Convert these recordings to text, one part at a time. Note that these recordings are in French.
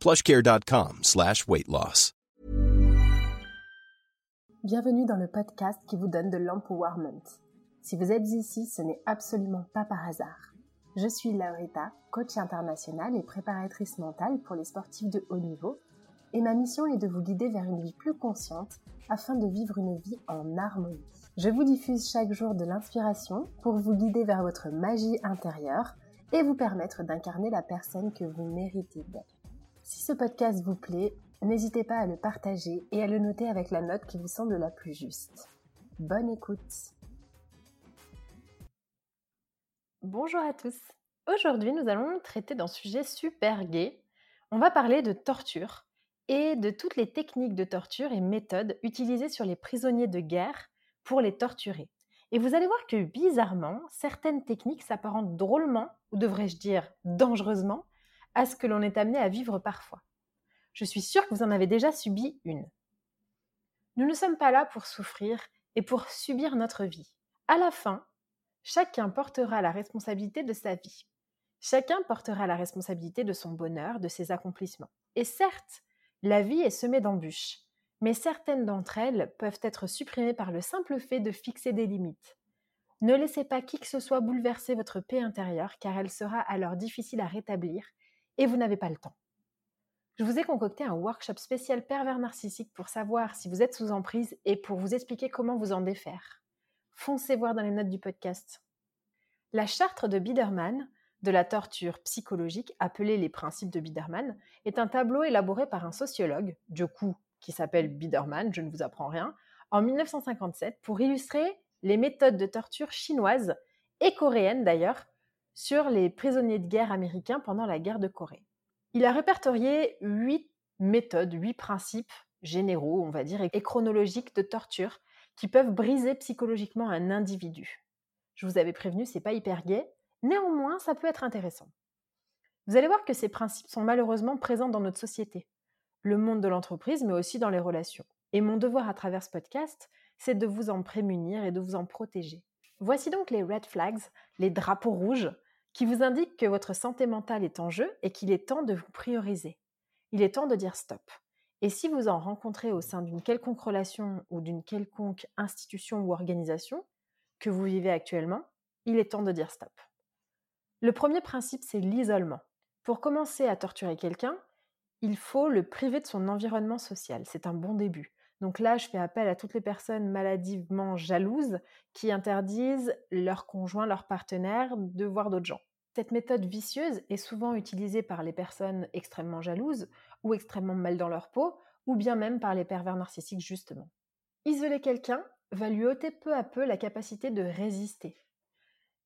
plushcare.com slash weight loss. Bienvenue dans le podcast qui vous donne de l'empowerment. Si vous êtes ici, ce n'est absolument pas par hasard. Je suis Laurita, coach internationale et préparatrice mentale pour les sportifs de haut niveau, et ma mission est de vous guider vers une vie plus consciente afin de vivre une vie en harmonie. Je vous diffuse chaque jour de l'inspiration pour vous guider vers votre magie intérieure et vous permettre d'incarner la personne que vous méritez d'être. Si ce podcast vous plaît, n'hésitez pas à le partager et à le noter avec la note qui vous semble la plus juste. Bonne écoute Bonjour à tous Aujourd'hui, nous allons traiter d'un sujet super gai. On va parler de torture et de toutes les techniques de torture et méthodes utilisées sur les prisonniers de guerre pour les torturer. Et vous allez voir que bizarrement, certaines techniques s'apparentent drôlement, ou devrais-je dire dangereusement, à ce que l'on est amené à vivre parfois. Je suis sûre que vous en avez déjà subi une. Nous ne sommes pas là pour souffrir et pour subir notre vie. À la fin, chacun portera la responsabilité de sa vie. Chacun portera la responsabilité de son bonheur, de ses accomplissements. Et certes, la vie est semée d'embûches, mais certaines d'entre elles peuvent être supprimées par le simple fait de fixer des limites. Ne laissez pas qui que ce soit bouleverser votre paix intérieure car elle sera alors difficile à rétablir et vous n'avez pas le temps. Je vous ai concocté un workshop spécial pervers narcissique pour savoir si vous êtes sous emprise et pour vous expliquer comment vous en défaire. Foncez voir dans les notes du podcast. La charte de Biederman, de la torture psychologique, appelée les principes de Biederman, est un tableau élaboré par un sociologue, du coup, qui s'appelle Biederman, je ne vous apprends rien, en 1957 pour illustrer les méthodes de torture chinoises et coréennes d'ailleurs sur les prisonniers de guerre américains pendant la guerre de Corée. Il a répertorié huit méthodes, huit principes généraux, on va dire, et chronologiques de torture qui peuvent briser psychologiquement un individu. Je vous avais prévenu, c'est pas hyper gai, néanmoins, ça peut être intéressant. Vous allez voir que ces principes sont malheureusement présents dans notre société, le monde de l'entreprise, mais aussi dans les relations. Et mon devoir à travers ce podcast, c'est de vous en prémunir et de vous en protéger. Voici donc les red flags, les drapeaux rouges, qui vous indiquent que votre santé mentale est en jeu et qu'il est temps de vous prioriser. Il est temps de dire stop. Et si vous en rencontrez au sein d'une quelconque relation ou d'une quelconque institution ou organisation que vous vivez actuellement, il est temps de dire stop. Le premier principe, c'est l'isolement. Pour commencer à torturer quelqu'un, il faut le priver de son environnement social. C'est un bon début. Donc là, je fais appel à toutes les personnes maladivement jalouses qui interdisent leur conjoint, leur partenaire de voir d'autres gens. Cette méthode vicieuse est souvent utilisée par les personnes extrêmement jalouses ou extrêmement mal dans leur peau, ou bien même par les pervers narcissiques justement. Isoler quelqu'un va lui ôter peu à peu la capacité de résister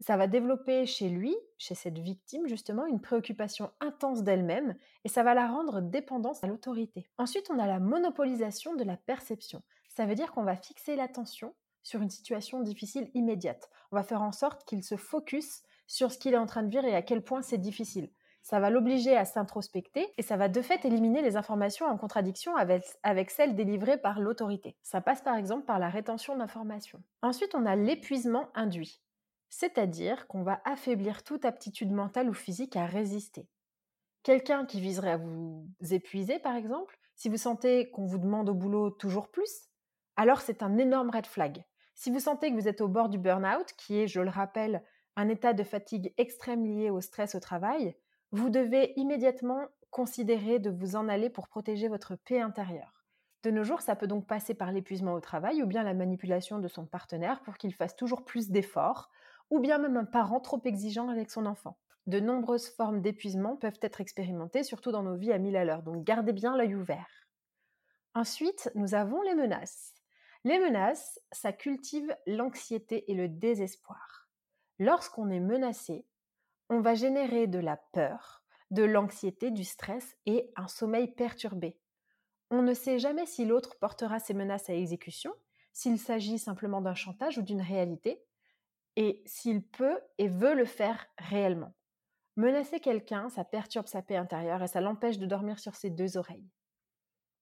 ça va développer chez lui, chez cette victime justement, une préoccupation intense d'elle-même et ça va la rendre dépendante à l'autorité. Ensuite, on a la monopolisation de la perception. Ça veut dire qu'on va fixer l'attention sur une situation difficile immédiate. On va faire en sorte qu'il se focus sur ce qu'il est en train de vivre et à quel point c'est difficile. Ça va l'obliger à s'introspecter et ça va de fait éliminer les informations en contradiction avec, avec celles délivrées par l'autorité. Ça passe par exemple par la rétention d'informations. Ensuite, on a l'épuisement induit, c'est-à-dire qu'on va affaiblir toute aptitude mentale ou physique à résister. Quelqu'un qui viserait à vous épuiser, par exemple, si vous sentez qu'on vous demande au boulot toujours plus, alors c'est un énorme red flag. Si vous sentez que vous êtes au bord du burn-out, qui est, je le rappelle, un état de fatigue extrême lié au stress au travail, vous devez immédiatement considérer de vous en aller pour protéger votre paix intérieure. De nos jours, ça peut donc passer par l'épuisement au travail ou bien la manipulation de son partenaire pour qu'il fasse toujours plus d'efforts, ou bien même un parent trop exigeant avec son enfant. De nombreuses formes d'épuisement peuvent être expérimentées, surtout dans nos vies à mille à l'heure, donc gardez bien l'œil ouvert. Ensuite, nous avons les menaces. Les menaces, ça cultive l'anxiété et le désespoir. Lorsqu'on est menacé, on va générer de la peur, de l'anxiété, du stress et un sommeil perturbé. On ne sait jamais si l'autre portera ses menaces à exécution, s'il s'agit simplement d'un chantage ou d'une réalité, et s'il peut et veut le faire réellement. Menacer quelqu'un, ça perturbe sa paix intérieure et ça l'empêche de dormir sur ses deux oreilles.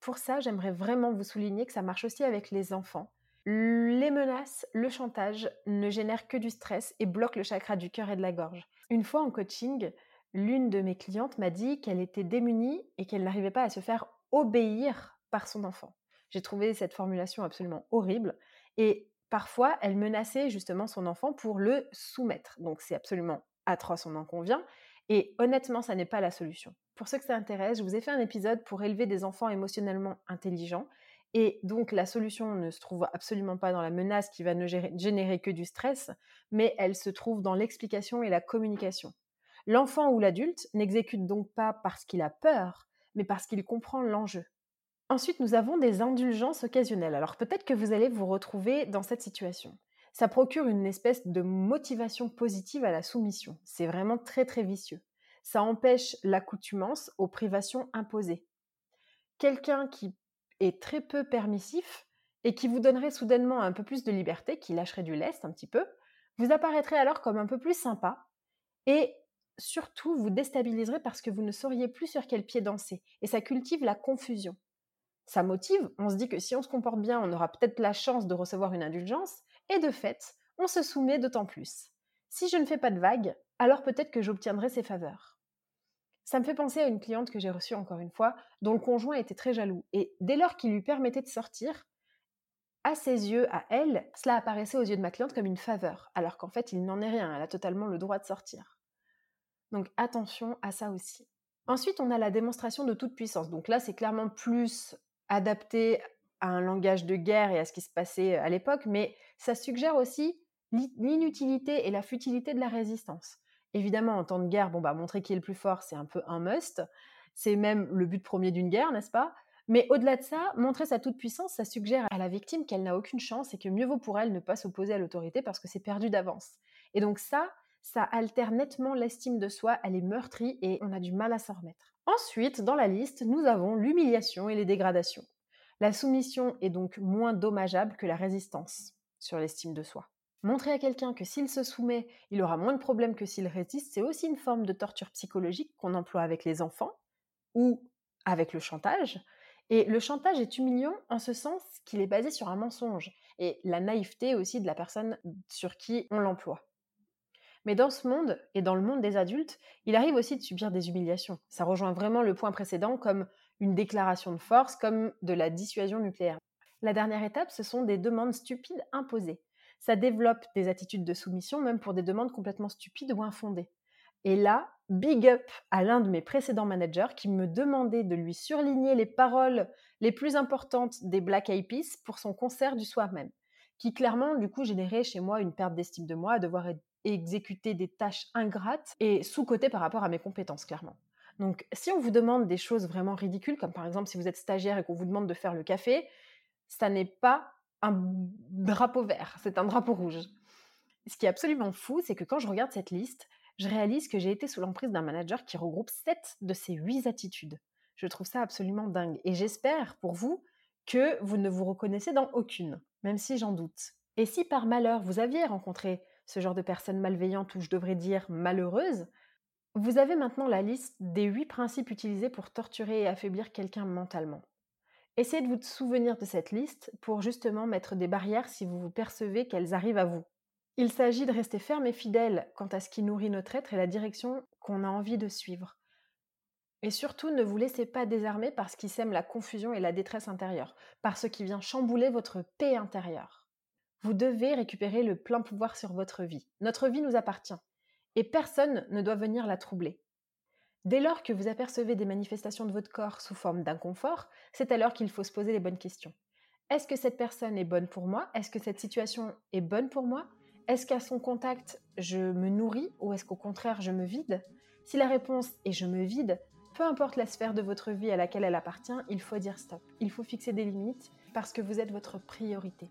Pour ça, j'aimerais vraiment vous souligner que ça marche aussi avec les enfants. Les menaces, le chantage ne génèrent que du stress et bloquent le chakra du cœur et de la gorge. Une fois en coaching, l'une de mes clientes m'a dit qu'elle était démunie et qu'elle n'arrivait pas à se faire obéir par son enfant. J'ai trouvé cette formulation absolument horrible et parfois elle menaçait justement son enfant pour le soumettre. Donc c'est absolument atroce, on en convient. Et honnêtement, ça n'est pas la solution. Pour ceux que ça intéresse, je vous ai fait un épisode pour élever des enfants émotionnellement intelligents. Et donc la solution ne se trouve absolument pas dans la menace qui va ne générer que du stress, mais elle se trouve dans l'explication et la communication. L'enfant ou l'adulte n'exécute donc pas parce qu'il a peur, mais parce qu'il comprend l'enjeu. Ensuite, nous avons des indulgences occasionnelles. Alors peut-être que vous allez vous retrouver dans cette situation. Ça procure une espèce de motivation positive à la soumission. C'est vraiment très très vicieux. Ça empêche l'accoutumance aux privations imposées. Quelqu'un qui est très peu permissif et qui vous donnerait soudainement un peu plus de liberté, qui lâcherait du lest un petit peu, vous apparaîtrez alors comme un peu plus sympa et surtout vous déstabiliserez parce que vous ne sauriez plus sur quel pied danser et ça cultive la confusion. Ça motive, on se dit que si on se comporte bien, on aura peut-être la chance de recevoir une indulgence et de fait, on se soumet d'autant plus. Si je ne fais pas de vagues, alors peut-être que j'obtiendrai ses faveurs. Ça me fait penser à une cliente que j'ai reçue encore une fois, dont le conjoint était très jaloux. Et dès lors qu'il lui permettait de sortir, à ses yeux, à elle, cela apparaissait aux yeux de ma cliente comme une faveur, alors qu'en fait, il n'en est rien, elle a totalement le droit de sortir. Donc attention à ça aussi. Ensuite, on a la démonstration de toute puissance. Donc là, c'est clairement plus adapté à un langage de guerre et à ce qui se passait à l'époque, mais ça suggère aussi l'inutilité et la futilité de la résistance. Évidemment, en temps de guerre, bon bah montrer qui est le plus fort, c'est un peu un must. C'est même le but premier d'une guerre, n'est-ce pas? Mais au-delà de ça, montrer sa toute puissance, ça suggère à la victime qu'elle n'a aucune chance et que mieux vaut pour elle ne pas s'opposer à l'autorité parce que c'est perdu d'avance. Et donc ça, ça altère nettement l'estime de soi, elle est meurtrie et on a du mal à s'en remettre. Ensuite, dans la liste, nous avons l'humiliation et les dégradations. La soumission est donc moins dommageable que la résistance sur l'estime de soi. Montrer à quelqu'un que s'il se soumet, il aura moins de problèmes que s'il résiste, c'est aussi une forme de torture psychologique qu'on emploie avec les enfants ou avec le chantage. Et le chantage est humiliant en ce sens qu'il est basé sur un mensonge et la naïveté aussi de la personne sur qui on l'emploie. Mais dans ce monde et dans le monde des adultes, il arrive aussi de subir des humiliations. Ça rejoint vraiment le point précédent comme une déclaration de force, comme de la dissuasion nucléaire. La dernière étape, ce sont des demandes stupides imposées ça développe des attitudes de soumission, même pour des demandes complètement stupides ou infondées. Et là, big up à l'un de mes précédents managers qui me demandait de lui surligner les paroles les plus importantes des Black Eyed Peas pour son concert du soir même, qui clairement, du coup, générait chez moi une perte d'estime de moi, à devoir exécuter des tâches ingrates et sous-côté par rapport à mes compétences, clairement. Donc, si on vous demande des choses vraiment ridicules, comme par exemple si vous êtes stagiaire et qu'on vous demande de faire le café, ça n'est pas un drapeau vert, c'est un drapeau rouge. Ce qui est absolument fou, c'est que quand je regarde cette liste, je réalise que j'ai été sous l'emprise d'un manager qui regroupe 7 de ces 8 attitudes. Je trouve ça absolument dingue. Et j'espère pour vous que vous ne vous reconnaissez dans aucune, même si j'en doute. Et si par malheur vous aviez rencontré ce genre de personne malveillante ou je devrais dire malheureuse, Vous avez maintenant la liste des 8 principes utilisés pour torturer et affaiblir quelqu'un mentalement. Essayez de vous souvenir de cette liste pour justement mettre des barrières si vous vous percevez qu'elles arrivent à vous. Il s'agit de rester ferme et fidèle quant à ce qui nourrit notre être et la direction qu'on a envie de suivre. Et surtout, ne vous laissez pas désarmer par ce qui sème la confusion et la détresse intérieure, par ce qui vient chambouler votre paix intérieure. Vous devez récupérer le plein pouvoir sur votre vie. Notre vie nous appartient, et personne ne doit venir la troubler. Dès lors que vous apercevez des manifestations de votre corps sous forme d'inconfort, c'est alors qu'il faut se poser les bonnes questions. Est-ce que cette personne est bonne pour moi? Est-ce que cette situation est bonne pour moi? Est-ce qu'à son contact, je me nourris ou est-ce qu'au contraire, je me vide? Si la réponse est je me vide, peu importe la sphère de votre vie à laquelle elle appartient, il faut dire stop. Il faut fixer des limites parce que vous êtes votre priorité.